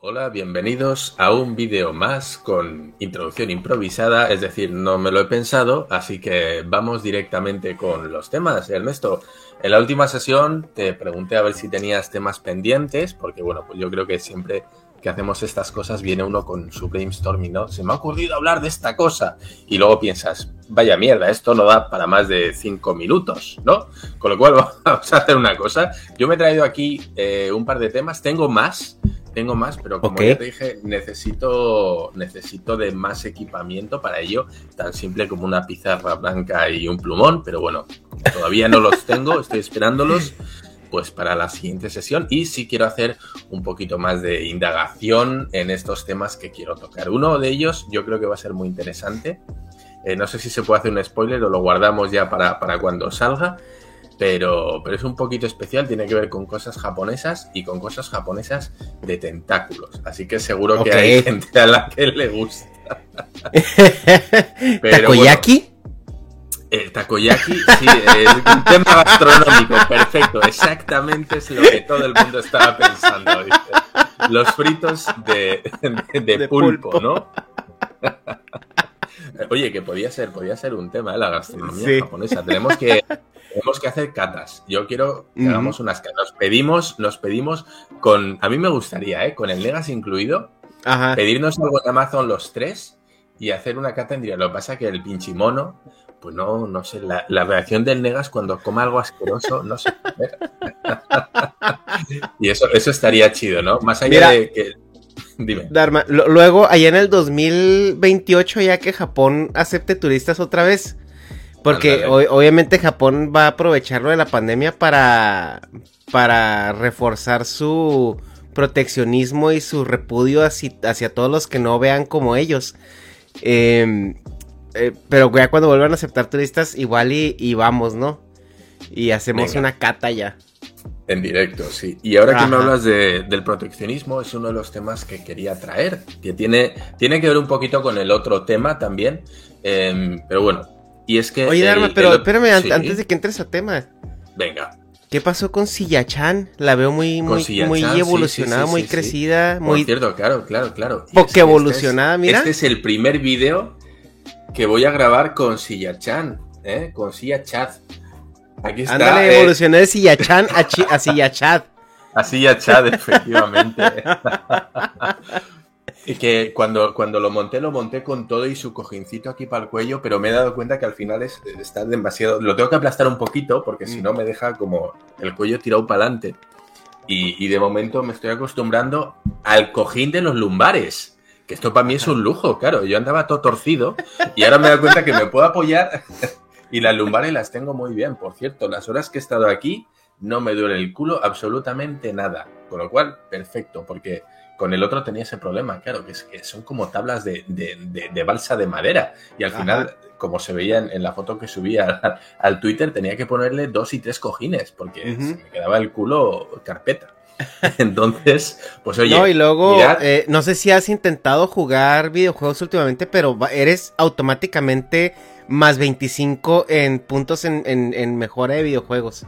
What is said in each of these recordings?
Hola, bienvenidos a un vídeo más con introducción improvisada, es decir, no me lo he pensado, así que vamos directamente con los temas. Ernesto, en la última sesión te pregunté a ver si tenías temas pendientes, porque bueno, pues yo creo que siempre que hacemos estas cosas viene uno con su brainstorming, ¿no? Se me ha ocurrido hablar de esta cosa y luego piensas, vaya mierda, esto no da para más de cinco minutos, ¿no? Con lo cual vamos a hacer una cosa. Yo me he traído aquí eh, un par de temas, tengo más, tengo más, pero como ya te dije, necesito, necesito de más equipamiento para ello, tan simple como una pizarra blanca y un plumón, pero bueno, todavía no los tengo, estoy esperándolos pues para la siguiente sesión y sí quiero hacer un poquito más de indagación en estos temas que quiero tocar. Uno de ellos yo creo que va a ser muy interesante. Eh, no sé si se puede hacer un spoiler o lo guardamos ya para, para cuando salga, pero, pero es un poquito especial, tiene que ver con cosas japonesas y con cosas japonesas de tentáculos. Así que seguro que hay gente a la que le gusta. ¿Takoyaki? el takoyaki, sí, es un tema gastronómico, perfecto, exactamente es lo que todo el mundo estaba pensando. Los fritos de, de, pulpo, ¿no? Oye, que podía ser, podía ser un tema, de ¿eh? la gastronomía japonesa. Tenemos que, tenemos que hacer catas. Yo quiero que hagamos unas catas. Nos pedimos, nos pedimos con. A mí me gustaría, ¿eh? Con el Negas incluido. Pedirnos algo en Amazon los tres y hacer una cata en día. Lo que pasa es que el pinchimono, pues no, no sé, la, reacción del Negas cuando coma algo asqueroso, no sé. y eso, eso estaría chido, ¿no? Más allá de que. Dime. Dharma, luego, allá en el 2028, ya que Japón acepte turistas otra vez, porque obviamente Japón va a aprovecharlo de la pandemia para, para reforzar su proteccionismo y su repudio hacia, todos los que no vean como ellos. Em, eh, pero ya cuando vuelvan a aceptar turistas, igual y, vamos, ¿no? Y hacemos una cata ya. En directo, sí. Y ahora que me hablas del proteccionismo, es uno de los temas que quería traer, que tiene, tiene que ver un poquito con el otro tema también. Em, pero bueno, y es que. Oye, Dharma, pero espérame, antes de que entres a tema. Venga. ¿Qué pasó con Silla-chan? La veo muy, muy, muy evolucionada, muy crecida. Muy cierto, claro, claro, claro. Porque evolucionada, mira. Este es el primer vídeo que voy a grabar con Silla-chan, ¿eh? Con Silla-chat. Aquí está. Ándale, eh. evolucioné de Silla-chan a, a Silla-chat. A Silla-chat, efectivamente. Y que cuando, cuando lo monté, lo monté con todo y su cojincito aquí para el cuello, pero me he dado cuenta que al final es, está demasiado. Lo tengo que aplastar un poquito porque si no me deja como el cuello tirado para adelante. Y, de momento me estoy acostumbrando al cojín de los lumbares. Que esto para mí es un lujo, claro. Yo andaba todo torcido y ahora me he dado cuenta que me puedo apoyar y las lumbares las tengo muy bien. Por cierto, las horas que he estado aquí no me duele el culo absolutamente nada. Con lo cual, perfecto, porque con el otro tenía ese problema, claro, que, es, que son como tablas de, balsa de madera. Y al final, como se veía en, la foto que subía al, Twitter, tenía que ponerle dos y tres cojines, porque se me quedaba el culo carpeta. Entonces, pues oye. No, y luego, eh, no sé si has intentado jugar videojuegos últimamente, pero eres automáticamente más 25 en puntos en, en mejora de videojuegos.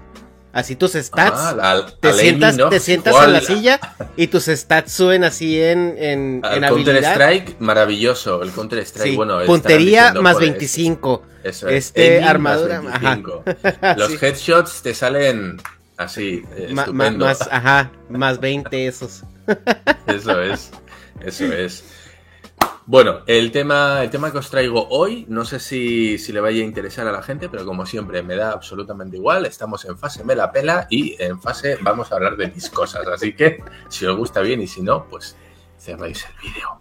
Así tus stats. Ah, te, sientas, te sientas en la silla y tus stats suben así en, en, el Counter Strike, maravilloso. El Counter Strike, bueno. Puntería más 25. Eso es. Este, armadura. Los headshots te salen así. estupendo. más, ajá, más 20 esos. Eso es. Eso es. Bueno, el tema, el tema que os traigo hoy, no sé si, le vaya a interesar a la gente, pero como siempre me da absolutamente igual. Estamos en fase me la pela y en fase vamos a hablar de mis cosas. Así que si os gusta bien y si no, pues cerráis el vídeo.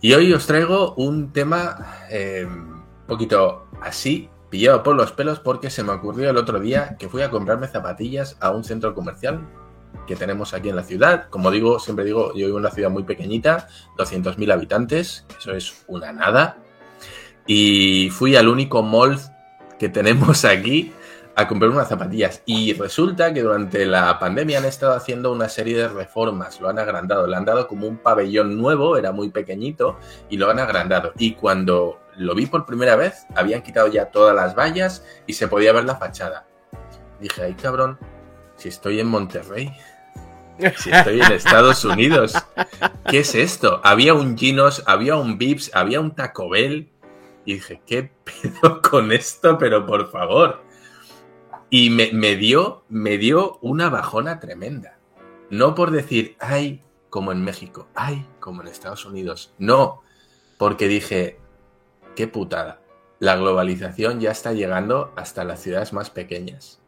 Y hoy os traigo un tema eh, un poquito así, pillado por los pelos, porque se me ocurrió el otro día que fui a comprarme zapatillas a un centro comercial que tenemos aquí en la ciudad. Como digo, siempre digo, yo vivo en una ciudad muy pequeñita, 200.000 habitantes, eso es una nada. Y fui al único mall que tenemos aquí a comprar unas zapatillas. Y resulta que durante la pandemia han estado haciendo una serie de reformas, lo han agrandado, le han dado como un pabellón nuevo, era muy pequeñito, y lo han agrandado. Y cuando lo vi por primera vez, habían quitado ya todas las vallas y se podía ver la fachada. Dije, ay cabrón, si estoy en Monterrey, si estoy en Estados Unidos, ¿qué es esto? Había un Ginos, había un Vips, había un Taco Bell. Y dije, ¿qué pedo con esto? Pero por favor. Y me, me, dio, me dio una bajona tremenda. No por decir, ay, como en México, ay, como en Estados Unidos. No, porque dije, qué putada. La globalización ya está llegando hasta las ciudades más pequeñas.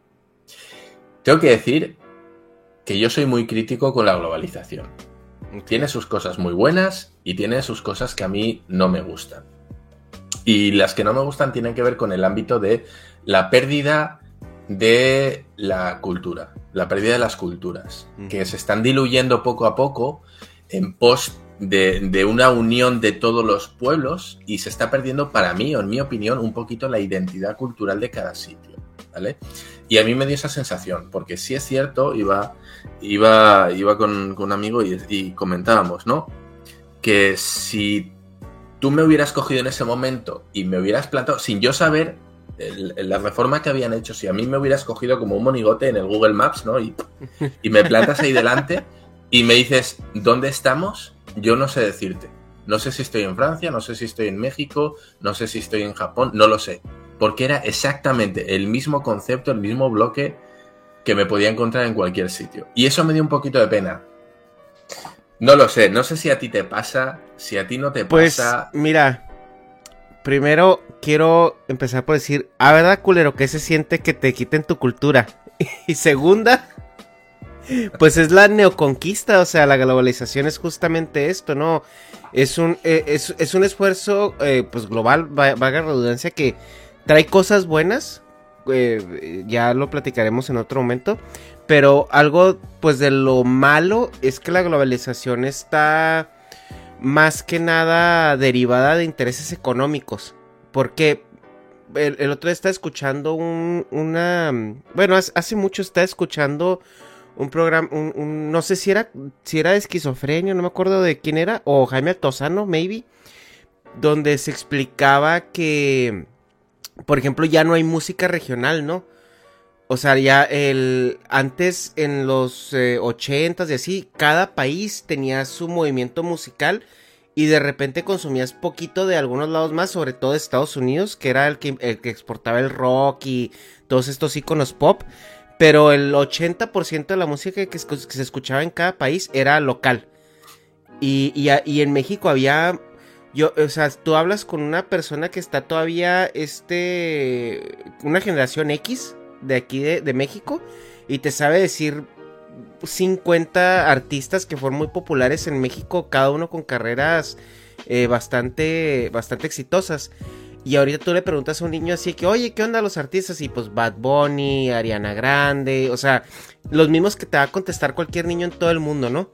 Tengo que decir que yo soy muy crítico con la globalización. Tiene sus cosas muy buenas y tiene sus cosas que a mí no me gustan. Y las que no me gustan tienen que ver con el ámbito de la pérdida de la cultura, la pérdida de las culturas, que se están diluyendo poco a poco en pos de, una unión de todos los pueblos y se está perdiendo, para mí, o en mi opinión, un poquito la identidad cultural de cada sitio. ¿Vale? Y a mí me dio esa sensación, porque sí es cierto, iba, iba, iba con, un amigo y, y comentábamos, ¿no? Que si tú me hubieras cogido en ese momento y me hubieras plantado, sin yo saber la reforma que habían hecho, si a mí me hubieras cogido como un monigote en el Google Maps, ¿no? Y, y me plantas ahí delante y me dices, ¿dónde estamos? Yo no sé decirte. No sé si estoy en Francia, no sé si estoy en México, no sé si estoy en Japón, no lo sé. Porque era exactamente el mismo concepto, el mismo bloque que me podía encontrar en cualquier sitio. Y eso me dio un poquito de pena. No lo sé, no sé si a ti te pasa, si a ti no te pues, pasa. Mira, primero quiero empezar por decir, a ah, verdad, culero, que se siente que te quiten tu cultura. y segunda, pues es la neoconquista, o sea, la globalización es justamente esto, ¿no? Es un, eh, es, un esfuerzo, eh, pues global, vaga redundancia, que trae cosas buenas, eh, ya lo platicaremos en otro momento, pero algo, pues de lo malo es que la globalización está más que nada derivada de intereses económicos, porque el, otro día estaba escuchando un, una, bueno, hace mucho estaba escuchando un programa, un, no sé si era, si era no me acuerdo de quién era, o Jaime Altozano, maybe, donde se explicaba que, por ejemplo, ya no hay música regional, ¿no? O sea, ya el, antes en los eh, ochentas y así, cada país tenía su movimiento musical y de repente consumías poquito de algunos lados más, sobre todo de Estados Unidos, que era el que, el que exportaba el rock y todos estos iconos pop pero el 80% de la música que, se escuchaba en cada país era local. Y, y, en México había yo, o sea, tú hablas con una persona que está todavía, este, una generación X de aquí de, México y te sabe decir 50 artistas que fueron muy populares en México, cada uno con carreras eh, bastante, bastante exitosas. Y ahorita tú le preguntas a un niño así que, oye, ¿qué onda los artistas? Y pues Bad Bunny, Ariana Grande, o sea, los mismos que te va a contestar cualquier niño en todo el mundo, ¿no?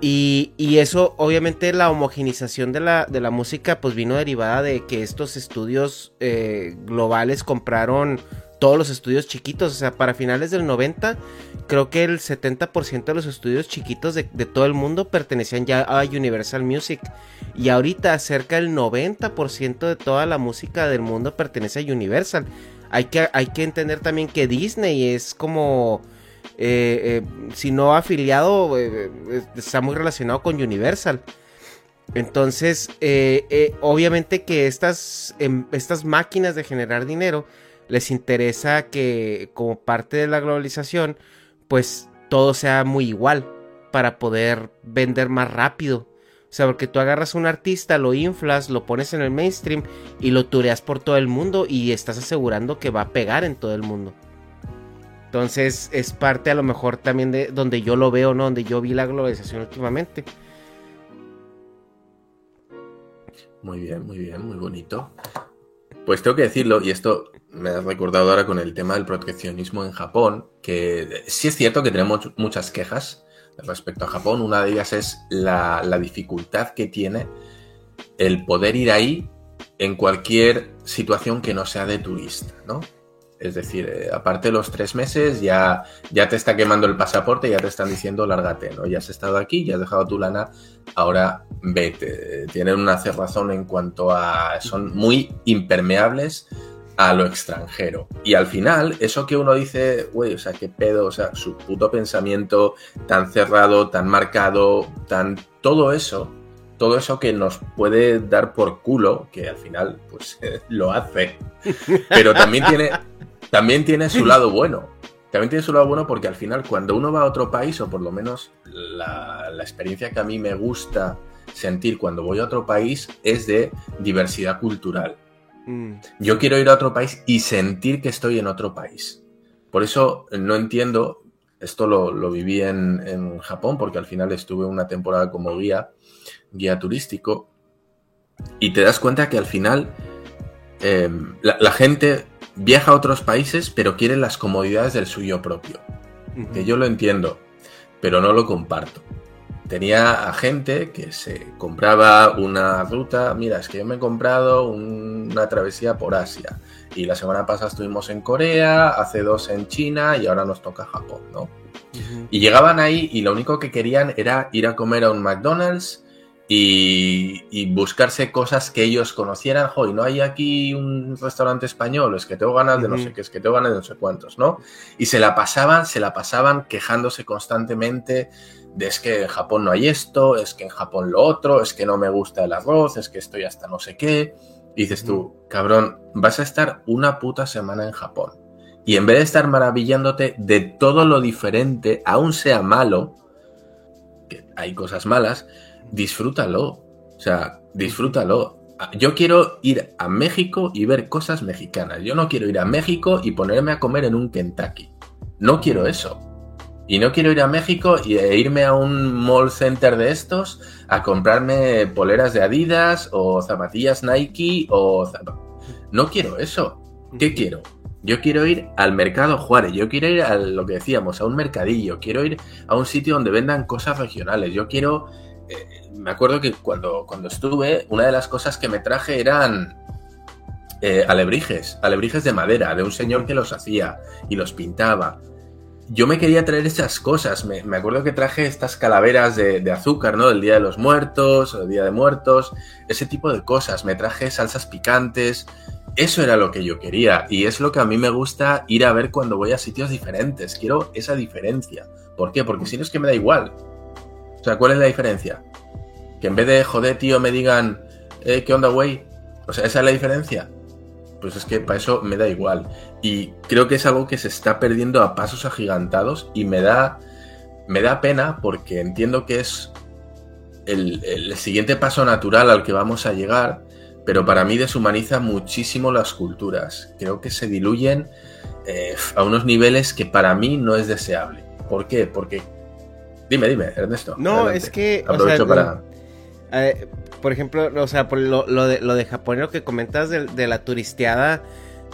Y, y eso, obviamente, la homogenización de la, de la, música, pues vino derivada de que estos estudios eh, globales compraron todos los estudios chiquitos. O sea, para finales del 90, creo que el 70% de los estudios chiquitos de, todo el mundo pertenecían ya a Universal Music. Y ahorita cerca del 90% de toda la música del mundo pertenece a Universal. Hay que, hay que entender también que Disney es como... Eh, eh, si no afiliado, eh, está muy relacionado con Universal. Entonces, obviamente que estas, em, estas máquinas de generar dinero les interesa que como parte de la globalización, pues todo sea muy igual para poder vender más rápido. O sea, porque tú agarras un artista, lo inflas, lo pones en el mainstream y lo tureas por todo el mundo y estás asegurando que va a pegar en todo el mundo. Entonces es parte a lo mejor también de donde yo lo veo, ¿no? Donde yo vi la globalización últimamente. Muy bien, muy bien, muy bonito. Pues tengo que decirlo, y esto me has recordado ahora con el tema del proteccionismo en Japón, que sí es cierto que tenemos muchas quejas respecto a Japón. Una de ellas es la, dificultad que tiene el poder ir ahí en cualquier situación que no sea de turista, ¿no? Es decir, eh, aparte de los tres meses, ya, ya te está quemando el pasaporte, ya te están diciendo lárgate, ¿no? Ya has estado aquí, ya has dejado tu lana, ahora vete. Tienen una cerrazón en cuanto a. son muy impermeables a lo extranjero. Y al final, eso que uno dice, güey, o sea, qué pedo, o sea, su puto pensamiento tan cerrado, tan marcado, tan. todo eso todo eso que nos puede dar por culo, que al final pues lo hace, pero también tiene, también tiene su lado bueno. También tiene su lado bueno porque al final cuando uno va a otro país, o por lo menos la, experiencia que a mí me gusta sentir cuando voy a otro país es de diversidad cultural. Mm. Yo quiero ir a otro país y sentir que estoy en otro país. Por eso no entiendo, esto lo, viví en, en, Japón porque al final estuve una temporada como guía guía turístico, y te das cuenta que al final em, la, gente viaja a otros países, pero quiere las comodidades del suyo propio. Que yo lo entiendo, pero no lo comparto. Tenía a gente que se compraba una ruta, mira, es que yo me he comprado una travesía por Asia. Y la semana pasada estuvimos en Corea, hace dos en China y ahora nos toca Japón, ¿no? Y llegaban ahí y lo único que querían era ir a comer a un McDonald's, y, buscarse cosas que ellos conocieran. Hoy no hay aquí un restaurante español, es que tengo ganas de no sé qué, es que tengo ganas de no sé cuántos, ¿no? Y se la pasaban, se la pasaban quejándose constantemente de es que en Japón no hay esto, es que en Japón lo otro, es que no me gusta el arroz, es que estoy hasta no sé qué. Y dices tú, cabrón, vas a estar una puta semana en Japón. Y en vez de estar maravillándote de todo lo diferente, aún sea malo, que hay cosas malas, disfrútalo. O sea, disfrútalo. Yo quiero ir a México y ver cosas mexicanas. Yo no quiero ir a México y ponerme a comer en un Kentucky. No quiero eso. Y no quiero ir a México e irme a un mall center de estos a comprarme poleras de Adidas o zapatillas Nike o... No quiero eso. ¿Qué quiero? Yo quiero ir al mercado Juárez, yo quiero ir a lo que decíamos, a un mercadillo, quiero ir a un sitio donde vendan cosas regionales, yo quiero eh, me acuerdo que cuando, cuando estuve, una de las cosas que me traje eran eh, alebrijes, alebrijes de madera, de un señor que los hacía y los pintaba. Yo me quería traer esas cosas. Me, acuerdo que traje estas calaveras de, azúcar, ¿no? Del Día de los Muertos, el Día de Muertos, ese tipo de cosas. Me traje salsas picantes. Eso era lo que yo quería y es lo que a mí me gusta ir a ver cuando voy a sitios diferentes. Quiero esa diferencia. ¿Por qué? Porque si no es que me da igual. O sea, ¿cuál es la diferencia? Que en vez de joder, tío, me digan, eh, ¿qué onda, güey? O sea, esa es la diferencia. Pues es que para eso me da igual. Y creo que es algo que se está perdiendo a pasos agigantados y me da, me da pena porque entiendo que es el, siguiente paso natural al que vamos a llegar, pero para mí deshumaniza muchísimo las culturas. Creo que se diluyen eh, a unos niveles que para mí no es deseable. ¿Por qué? Porque Dime, dime, Ernesto. No, es que. Aprovecho para. Eh, por ejemplo, o sea, por lo, de, lo de Japón, lo que comentas de, la turisteada,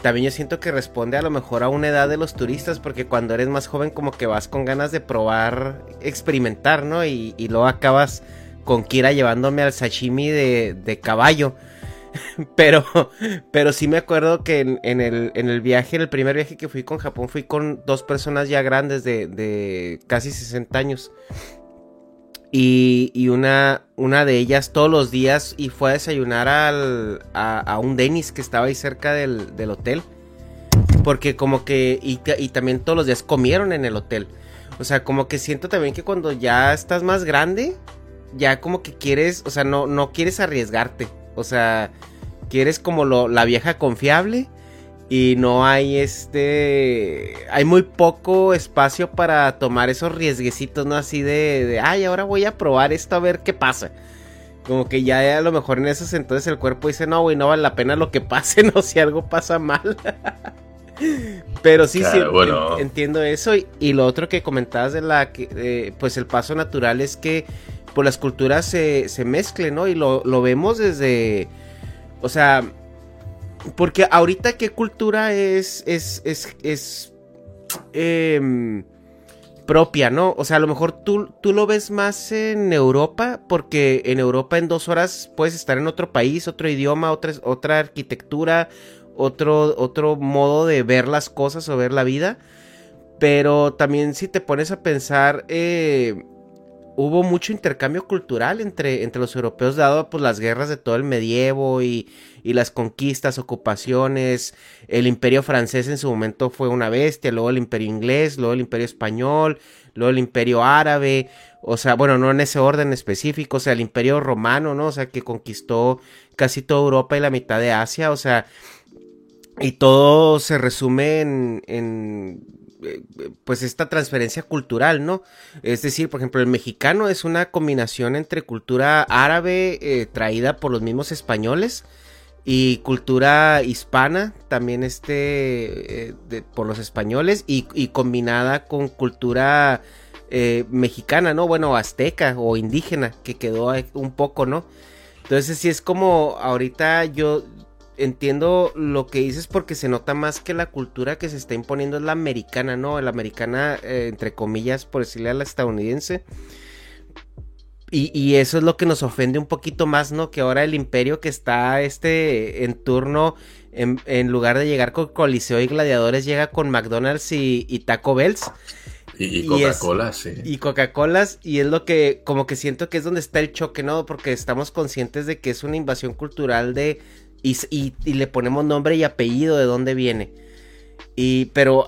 también yo siento que responde a lo mejor a una edad de los turistas, porque cuando eres más joven, como que vas con ganas de probar, experimentar, ¿no? Y, luego acabas con Kira llevándome al sashimi de, de caballo. pero, pero sí me acuerdo que en, el, en el viaje, en el primer viaje que fui con Japón, fui con dos personas ya grandes de, casi 60 años. Y, una, una de ellas todos los días y fue a desayunar al, a, un Denis que estaba ahí cerca del, hotel. Porque como que, y, y, también todos los días comieron en el hotel. O sea, como que siento también que cuando ya estás más grande, ya como que quieres, o sea, no, no quieres arriesgarte. O sea, quieres como lo, la vieja confiable y no hay este hay muy poco espacio para tomar esos riesguecitos no así de, de, ay ahora voy a probar esto a ver qué pasa como que ya a lo mejor en esos entonces el cuerpo dice no güey no vale la pena lo que pase no si algo pasa mal pero sí sí entiendo eso. Y, lo otro que comentabas de la que pues el paso natural es que pues las culturas se, se mezclen no y lo, lo vemos desde o sea, porque ahorita qué cultura es, es, es, es em, propia, ¿no? O sea, a lo mejor tú, tú lo ves más en Europa, porque en Europa en dos horas puedes estar en otro país, otro idioma, otra, otra arquitectura, otro, otro modo de ver las cosas o ver la vida. Pero también si te pones a pensar, eh, hubo mucho intercambio cultural entre, entre los europeos, dado pues, las guerras de todo el medievo y, y, las conquistas, ocupaciones. El imperio francés en su momento fue una bestia, luego el imperio inglés, luego el imperio español, luego el imperio árabe. O sea, bueno, no en ese orden específico, o sea, el imperio romano, ¿no? O sea, que conquistó casi toda Europa y la mitad de Asia, o sea, y todo se resume en pues esta transferencia cultural, ¿no? Es decir, por ejemplo, el mexicano es una combinación entre cultura árabe eh, traída por los mismos españoles y cultura hispana, también este, eh, por los españoles y, combinada con cultura mexicana, ¿no? Bueno, azteca o indígena, que quedó un poco, ¿no? Entonces sí es como ahorita yo, entiendo lo que dices porque se nota más que la cultura que se está imponiendo es la americana, ¿no? La americana, eh, entre comillas, por decirle a la estadounidense. Y, eso es lo que nos ofende un poquito más, ¿no? Que ahora el imperio que está este en turno, en, lugar de llegar con Coliseo y Gladiadores, llega con McDonald's y, Taco Bells. Y, Coca-Cola, sí. Y Coca-Colas, y es lo que, como que siento que es donde está el choque, ¿no? Porque estamos conscientes de que es una invasión cultural de, y, le ponemos nombre y apellido de dónde viene. Y, pero,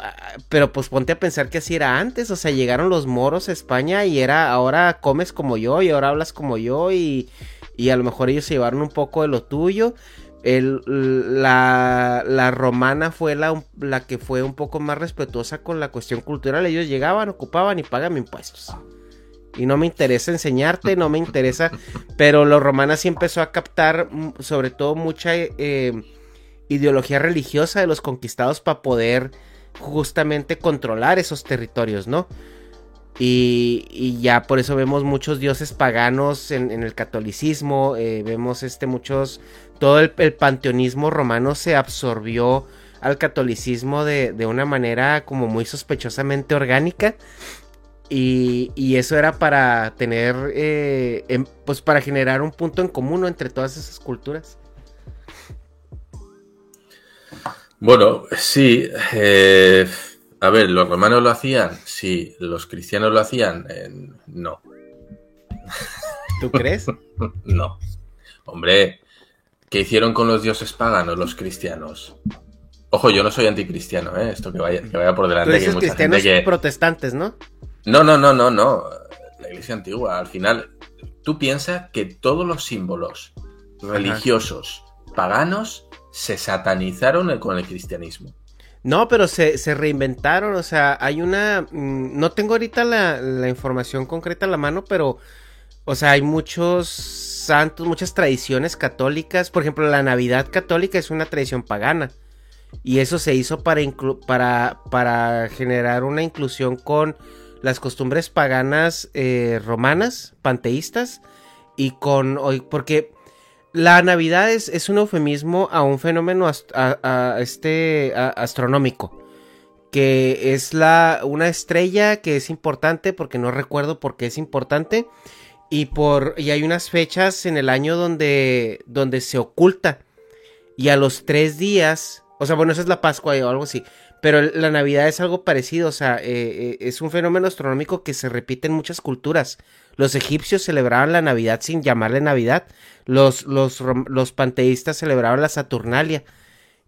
pero pues ponte a pensar que así era antes, o sea, llegaron los moros a España y era, ahora comes como yo y ahora hablas como yo y, y a lo mejor ellos se llevaron un poco de lo tuyo. El, la, la, romana fue la, la que fue un poco más respetuosa con la cuestión cultural. Ellos llegaban, ocupaban y pagan impuestos. Y no me interesa enseñarte, no me interesa. Pero los romanos sí empezó a captar, mm, sobre todo, mucha eh, ideología religiosa de los conquistados para poder justamente controlar esos territorios, ¿no? Y, ya por eso vemos muchos dioses paganos en, el catolicismo, eh, vemos este muchos, todo el, panteonismo romano se absorbió al catolicismo de, de, una manera como muy sospechosamente orgánica y, eso era para tener, eh, em, pues para generar un punto en común entre todas esas culturas. Bueno, sí. Eh, a ver, ¿los romanos lo hacían? Sí. ¿Los cristianos lo hacían? Eh, no. ¿Tú crees? no. Hombre, ¿qué hicieron con los dioses paganos los cristianos? Ojo, yo no soy anticristiano, ¿eh? Esto que vaya, que vaya por delante. que cristianos protestantes, ¿no? No, no, no, no, no. La iglesia antigua, al final, tú piensas que todos los símbolos religiosos paganos se satanizaron con el cristianismo. No, pero se, reinventaron, o sea, hay una... Mm, no tengo ahorita la, la, información concreta a la mano, pero, o sea, hay muchos santos, muchas tradiciones católicas. Por ejemplo, la Navidad católica es una tradición pagana. Y eso se hizo para, para, para generar una inclusión con las costumbres paganas eh, romanas, panteístas, y con... Porque la Navidad es, un eufemismo a un fenómeno este, astronómico, que es la, una estrella que es importante, porque no recuerdo por qué es importante, y, por, y hay unas fechas en el año donde, donde se oculta, y a los tres días, o sea, bueno, esa es la Pascua o algo así, pero la Navidad es algo parecido, o sea, eh, eh, es un fenómeno astronómico que se repite en muchas culturas. Los egipcios celebraban la Navidad sin llamarle Navidad, los, los, los panteístas celebraban la Saturnalia,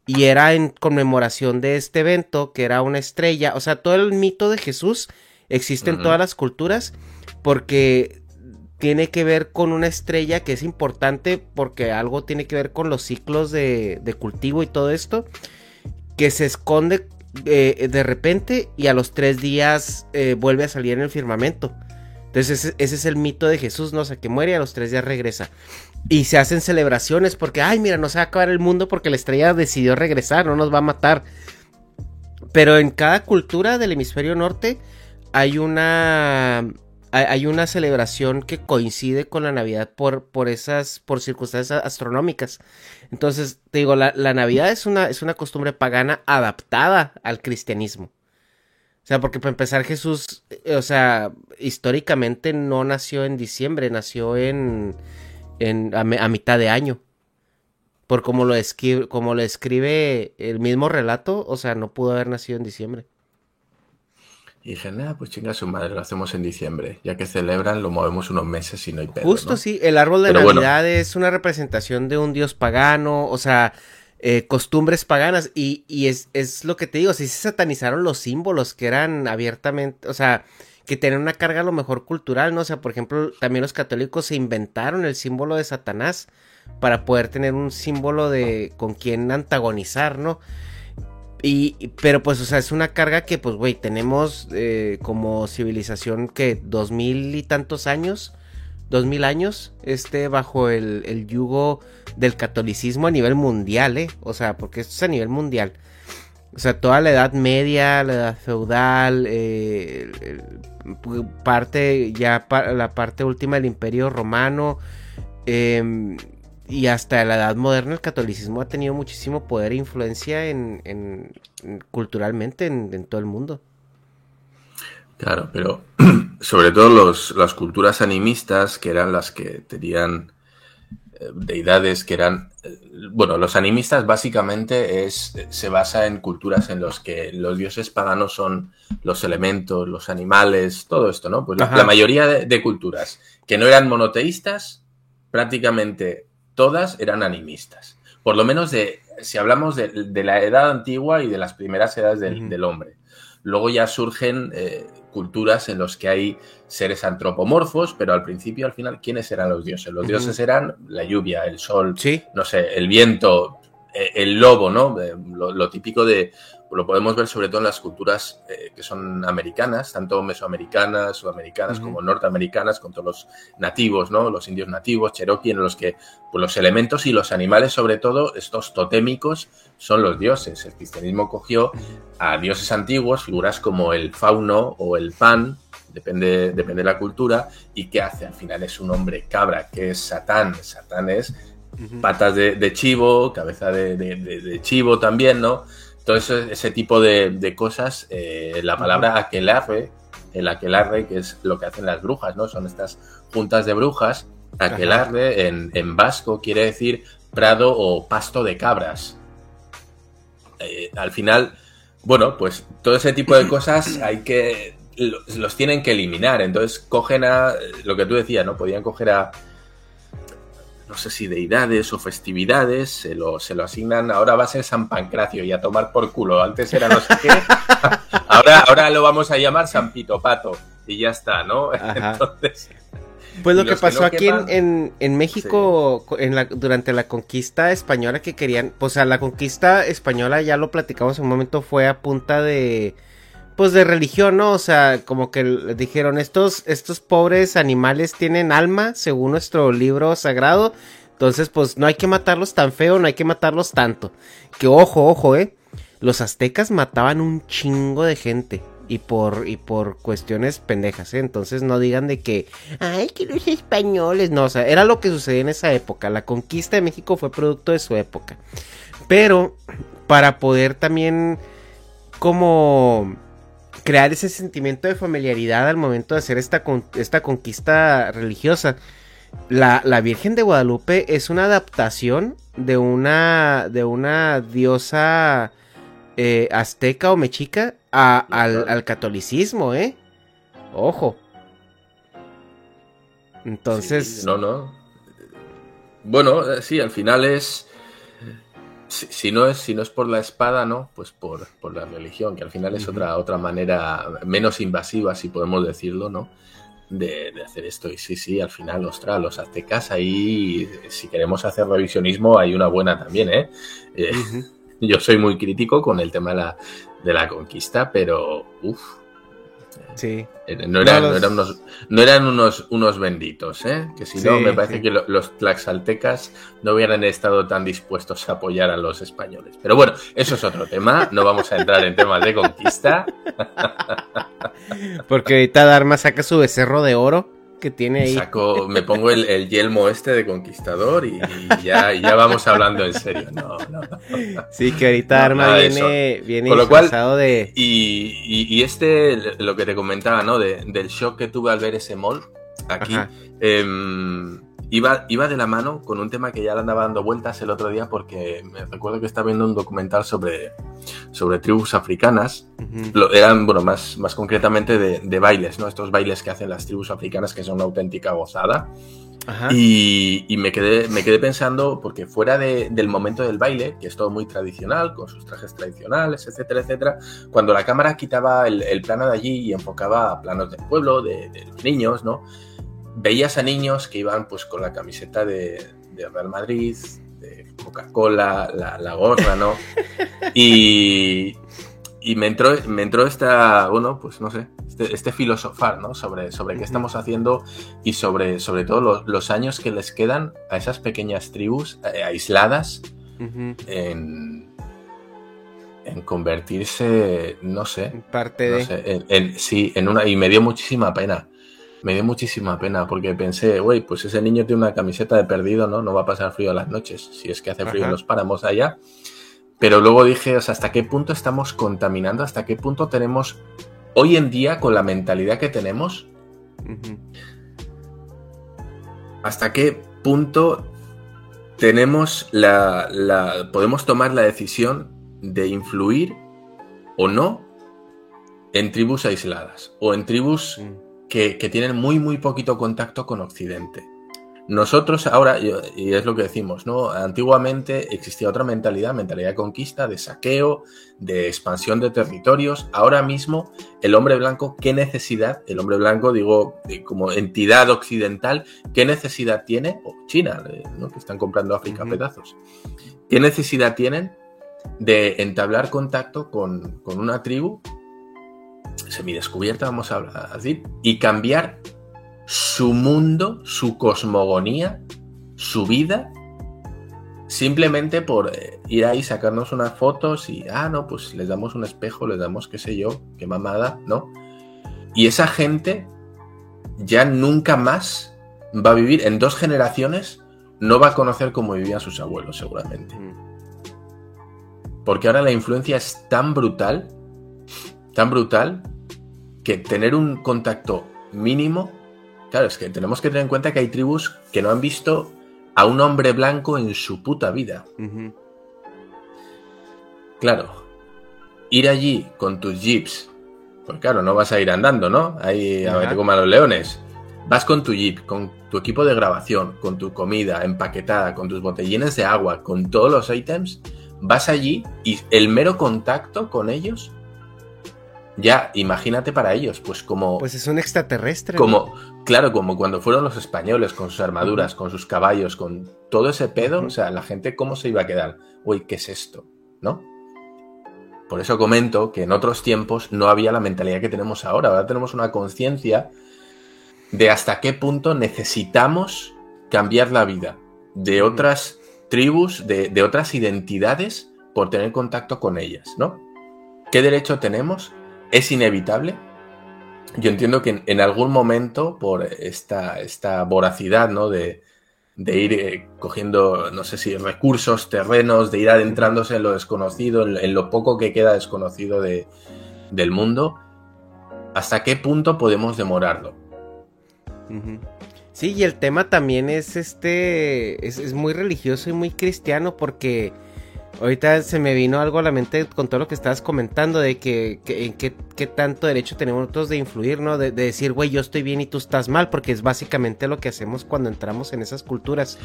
y era en conmemoración de este evento, que era una estrella, o sea, todo el mito de Jesús existe en todas las culturas, porque tiene que ver con una estrella que es importante, porque algo tiene que ver con los ciclos de, de cultivo y todo esto que se esconde eh, de repente y a los tres días eh, vuelve a salir en el firmamento. Entonces ese, es el mito de Jesús, ¿no? O sea, que muere y a los tres días regresa. Y se hacen celebraciones porque, ay, mira, no se va a acabar el mundo porque la estrella decidió regresar, no nos va a matar. Pero en cada cultura del hemisferio norte hay una hay una celebración que coincide con la Navidad por, por esas, por circunstancias astronómicas. Entonces, te digo, la, Navidad es una, es una costumbre pagana adaptada al cristianismo. O sea, porque para empezar Jesús, eh, o sea, históricamente no nació en diciembre, nació en, en a, mitad de año. por como lo, escribe, como lo escribe el mismo relato, o sea, no pudo haber nacido en diciembre. Y dije, nada, pues chinga su madre, lo hacemos en diciembre. Ya que celebran, lo movemos unos meses y no hay pedo. Justo sí, el árbol de Navidad es una representación de un dios pagano, o sea, eh, costumbres paganas. Y, y es, es, lo que te digo, si se satanizaron los símbolos que eran abiertamente, o sea, que tenían una carga a lo mejor cultural, ¿no? O sea, por ejemplo, también los católicos se inventaron el símbolo de Satanás para poder tener un símbolo de con quien antagonizar, ¿no? Y, pero pues, o sea, es una carga que, pues, güey, tenemos eh, como civilización que dos mil y tantos años, dos mil años, este, bajo el, yugo del catolicismo a nivel mundial, ¿eh? O sea, porque esto es a nivel mundial. O sea, toda la edad media, la edad feudal, eh, parte, ya la parte última del imperio romano, eh, y hasta la edad moderna el catolicismo ha tenido muchísimo poder e influencia en, culturalmente en, todo el mundo. Claro, pero sobre todo las culturas animistas, que eran las que tenían eh, deidades que eran eh, bueno los animistas básicamente es se basa en culturas en los que los dioses paganos son los elementos los animales todo esto no pues la, mayoría de, culturas que no eran monoteístas prácticamente todas eran animistas. Por lo menos de, si hablamos de, la edad antigua y de las primeras edades del, hombre. Luego ya surgen eh, culturas en las que hay seres antropomorfos, pero al principio, al final, ¿quiénes eran los dioses? Los dioses eran la lluvia, el sol, no sé, el viento, eh, el lobo, ¿no? Eh, lo, típico de, lo podemos ver sobre todo en las culturas eh, que son americanas, tanto mesoamericanas, sudamericanas como norteamericanas, con todos los nativos, ¿no? Los indios nativos, cherokee, en los que pues, los elementos y los animales, sobre todo, estos totémicos, son los dioses. El cristianismo cogió a dioses antiguos, figuras como el fauno o el pan, depende, depende de la cultura, y ¿qué hace? Al final es un hombre cabra, que es Satán. Satán es patas de, chivo, cabeza de, de chivo también, ¿no? Todo ese, tipo de, cosas, eh, la palabra aquelarre, el aquelarre, que es lo que hacen las brujas, ¿no? Son estas juntas de brujas. Aquelarre en, vasco quiere decir prado o pasto de cabras. Eh, al final, bueno, pues todo ese tipo de cosas hay que. los tienen que eliminar. Entonces cogen a. Lo que tú decías, ¿no? Podían coger a no sé si deidades o festividades, se lo, se lo asignan, ahora va a ser San Pancracio y a tomar por culo, antes era no sé qué, ahora, ahora lo vamos a llamar San Pito Pato y ya está, ¿no? Entonces... Pues lo que pasó aquí en, en, México en la, durante la conquista española que querían, pues a la conquista española ya lo platicamos en un momento fue a punta de pues de religión, ¿no? O sea, como que dijeron, estos, estos pobres animales tienen alma, según nuestro libro sagrado. Entonces, pues no hay que matarlos tan feo, no hay que matarlos tanto. Que ojo, ojo, eh. Los aztecas mataban un chingo de gente. Y por, y por cuestiones pendejas, ¿eh? Entonces no digan de que, ay, que los españoles. No, o sea, era lo que sucedía en esa época. La conquista de México fue producto de su época. Pero, para poder también, como crear ese sentimiento de familiaridad al momento de hacer esta, esta conquista religiosa. La, Virgen de Guadalupe es una adaptación de una, de una diosa eh, azteca o mexica al, catolicismo, ¿eh? Ojo. Entonces... no, no. Bueno, eh, sí, al final es si, no es, si no es por la espada, ¿no? Pues por, la religión, que al final es otra, otra manera menos invasiva, si podemos decirlo, ¿no? De, hacer esto. Y sí, sí, al final, ostras, los aztecas ahí, si queremos hacer revisionismo, hay una buena también, ¿eh? eh yo soy muy crítico con el tema de la, de la conquista, pero, uff, Sí. Eh, no eran, unos, no eran unos, unos benditos, ¿eh? Que si no, me parece que los tlaxaltecas no hubieran estado tan dispuestos a apoyar a los españoles. Pero bueno, eso es otro tema. No vamos a entrar en temas de conquista. Porque ahorita Dharma saca su becerro de oro que tiene ahí. Saco, me pongo el, yelmo este de conquistador y, ya, ya, vamos hablando en serio. No, no. Sí, que ahorita Arma viene, viene Con lo cual, de. Y, y, este, lo que te comentaba, ¿no? del shock que tuve al ver ese mall aquí. Em, iba, iba de la mano con un tema que ya le andaba dando vueltas el otro día porque me recuerdo que estaba viendo un documental sobre, sobre tribus africanas. Lo, eran, bueno, más, más concretamente de, de, bailes, ¿no? Estos bailes que hacen las tribus africanas que son una auténtica gozada. Y, y, me, quedé, me quedé pensando, porque fuera de, del momento del baile, que es todo muy tradicional, con sus trajes tradicionales, etcétera, etcétera, cuando la cámara quitaba el, el plano de allí y enfocaba a planos del pueblo, de, de los niños, ¿no? Veías a niños que iban pues con la camiseta de, Real Madrid, de Coca-Cola, la, gorra, ¿no? Y, y me entró, me entró esta, bueno, pues no sé, este, este filosofar, ¿no? Sobre, sobre qué estamos haciendo y sobre, sobre todo los, años que les quedan a esas pequeñas tribus eh, aisladas en, en convertirse, no sé. Parte de. sí, en una. Y me dio muchísima pena me dio muchísima pena porque pensé, güey, pues ese niño tiene una camiseta de perdido, ¿no? No va a pasar frío a las noches, si es que hace frío en los páramos allá. Pero luego dije, o sea, ¿hasta qué punto estamos contaminando? ¿Hasta qué punto tenemos hoy en día con la mentalidad que tenemos? ¿Hasta qué punto tenemos la, la, podemos tomar la decisión de influir o no en tribus aisladas o en tribus mm que, tienen muy, muy poquito contacto con Occidente. Nosotros ahora, y es lo que decimos, ¿no? Antiguamente existía otra mentalidad, mentalidad de conquista, de saqueo, de expansión de territorios. Ahora mismo, el hombre blanco, ¿qué necesidad? El hombre blanco, digo, como entidad occidental, ¿qué necesidad tiene? O China, eh, ¿no? Que están comprando África a pedazos. ¿Qué necesidad tienen de entablar contacto con, con una tribu semidescubierta, vamos a decir, y cambiar su mundo, su cosmogonía, su vida, simplemente por eh, ir ahí, sacarnos unas fotos y, ah, no, pues les damos un espejo, les damos qué sé yo, qué mamada, ¿no? Y esa gente ya nunca más va a vivir, en dos generaciones, no va a conocer cómo vivían sus abuelos, seguramente. Mm. Porque ahora la influencia es tan brutal, tan brutal, que tener un contacto mínimo, claro, es que tenemos que tener en cuenta que hay tribus que no han visto a un hombre blanco en su puta vida. Claro, ir allí con tus jeeps, pues claro, no vas a ir andando, ¿no? Ahí a ver como a los leones. Vas con tu jeep, con tu equipo de grabación, con tu comida empaquetada, con tus botellines de agua, con todos los ítems, vas allí y el mero contacto con ellos ya, imagínate para ellos, pues como... Pues es un extraterrestre. Como, claro, como cuando fueron los españoles con sus armaduras, con sus caballos, con todo ese pedo, o sea, la gente cómo se iba a quedar. Uy, ¿qué es esto? ¿No? Por eso comento que en otros tiempos no había la mentalidad que tenemos ahora. Ahora tenemos una conciencia de hasta qué punto necesitamos cambiar la vida de otras tribus, de, de otras identidades, por tener contacto con ellas, ¿no? ¿Qué derecho tenemos es inevitable. Yo entiendo que en, algún momento, por esta, esta voracidad, ¿no? De, ir eh, cogiendo, no sé si recursos, terrenos, de ir adentrándose en lo desconocido, en, lo poco que queda desconocido de, del mundo, ¿hasta qué punto podemos demorarlo? Sí, y el tema también es este, es, es muy religioso y muy cristiano porque Ahorita se me vino algo a la mente con todo lo que estabas comentando de que, en qué, tanto derecho tenemos nosotros de influir, ¿no? De, decir, güey, yo estoy bien y tú estás mal, porque es básicamente lo que hacemos cuando entramos en esas culturas.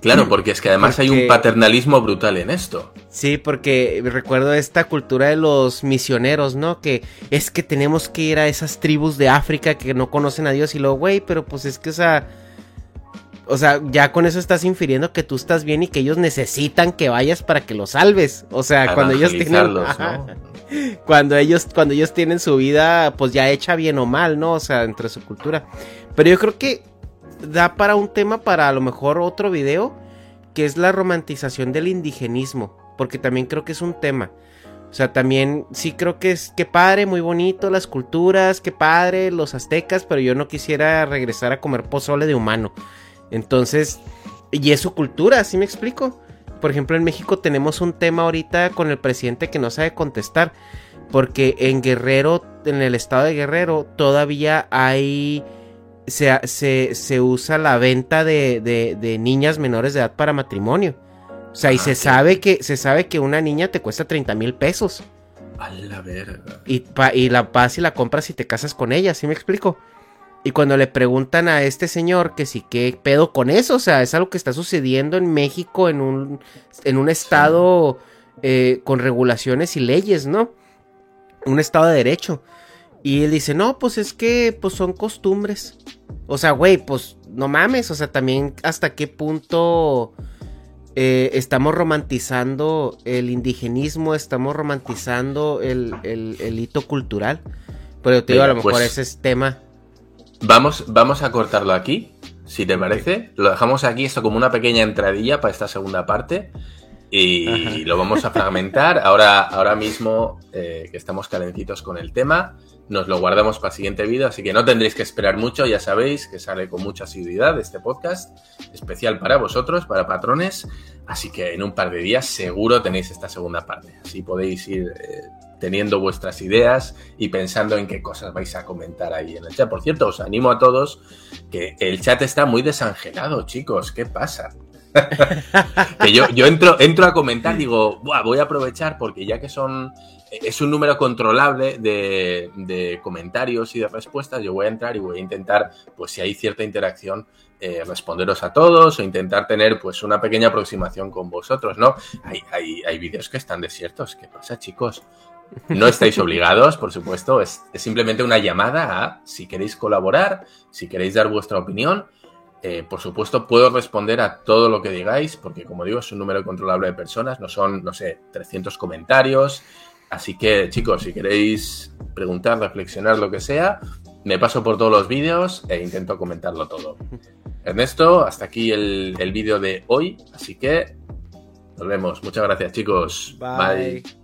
Claro, porque es que además hay un paternalismo brutal en esto. Sí, porque recuerdo esta cultura de los misioneros, ¿no? Que es que tenemos que ir a esas tribus de África que no conocen a Dios y luego, güey, pero pues es que, o sea o sea, ya con eso estás infiriendo que tú estás bien y que ellos necesitan que vayas para que los salves. O sea, cuando ellos tienen. cuando ellos, cuando ellos tienen su vida, pues ya hecha bien o mal, ¿no? O sea, entre su cultura. Pero yo creo que da para un tema para a lo mejor otro video. Que es la romantización del indigenismo. Porque también creo que es un tema. O sea, también sí creo que es que padre, muy bonito las culturas, que padre los aztecas, pero yo no quisiera regresar a comer pozole de humano. Entonces, y es su cultura, ¿sí me explico? Por ejemplo, en México tenemos un tema ahorita con el presidente que no sabe contestar. Porque en Guerrero, en el estado de Guerrero, todavía hay se, se, usa la venta de, de, niñas menores de edad para matrimonio. O sea, y se, ah, sabe que, se sabe que una niña te cuesta 30 mil pesos. A la verga. Y, y la vas y la compras y te casas con ella, ¿sí me explico? Y cuando le preguntan a este señor que sí, ¿qué pedo con eso? O sea, es algo que está sucediendo en México, en un, en un estado eh, con regulaciones y leyes, ¿no? Un estado de derecho. Y él dice, no, pues es que pues son costumbres. O sea, güey, pues no mames, o sea, también hasta qué punto eh, estamos romantizando el indigenismo, estamos romantizando el, hito cultural. Pero te digo, a lo mejor pues ese es tema. Vamos, vamos a cortarlo aquí, si te parece. Lo dejamos aquí, esto como una pequeña entradilla para esta segunda parte. Y lo vamos a fragmentar. Ahora, ahora mismo eh, que estamos calentitos con el tema, nos lo guardamos para el siguiente vídeo, así que no tendréis que esperar mucho, ya sabéis que sale con mucha asiduidad este podcast, especial para vosotros, para patrones, así que en un par de días seguro tenéis esta segunda parte, así podéis ir eh, teniendo vuestras ideas y pensando en qué cosas vais a comentar ahí en el chat. Por cierto, os animo a todos que el chat está muy desangelado, chicos, ¿qué pasa? que yo, entro, entro a comentar, digo, voy a aprovechar porque ya que son es un número controlable de, comentarios y de respuestas. Yo voy a entrar y voy a intentar, pues si hay cierta interacción, eh, responderos a todos o intentar tener pues una pequeña aproximación con vosotros, ¿no? Hay, hay, hay vídeos que están desiertos. ¿Qué pasa, chicos? No estáis obligados, por supuesto. Es, es, simplemente una llamada a si queréis colaborar, si queréis dar vuestra opinión. Eh, por supuesto, puedo responder a todo lo que digáis, porque como digo, es un número controlable de personas, no son, no sé, 300 comentarios, Así que, chicos, si queréis preguntar, reflexionar, lo que sea, me paso por todos los vídeos e intento comentarlo todo. Ernesto, hasta aquí el, vídeo de hoy, así que nos vemos. Muchas gracias, chicos. Bye.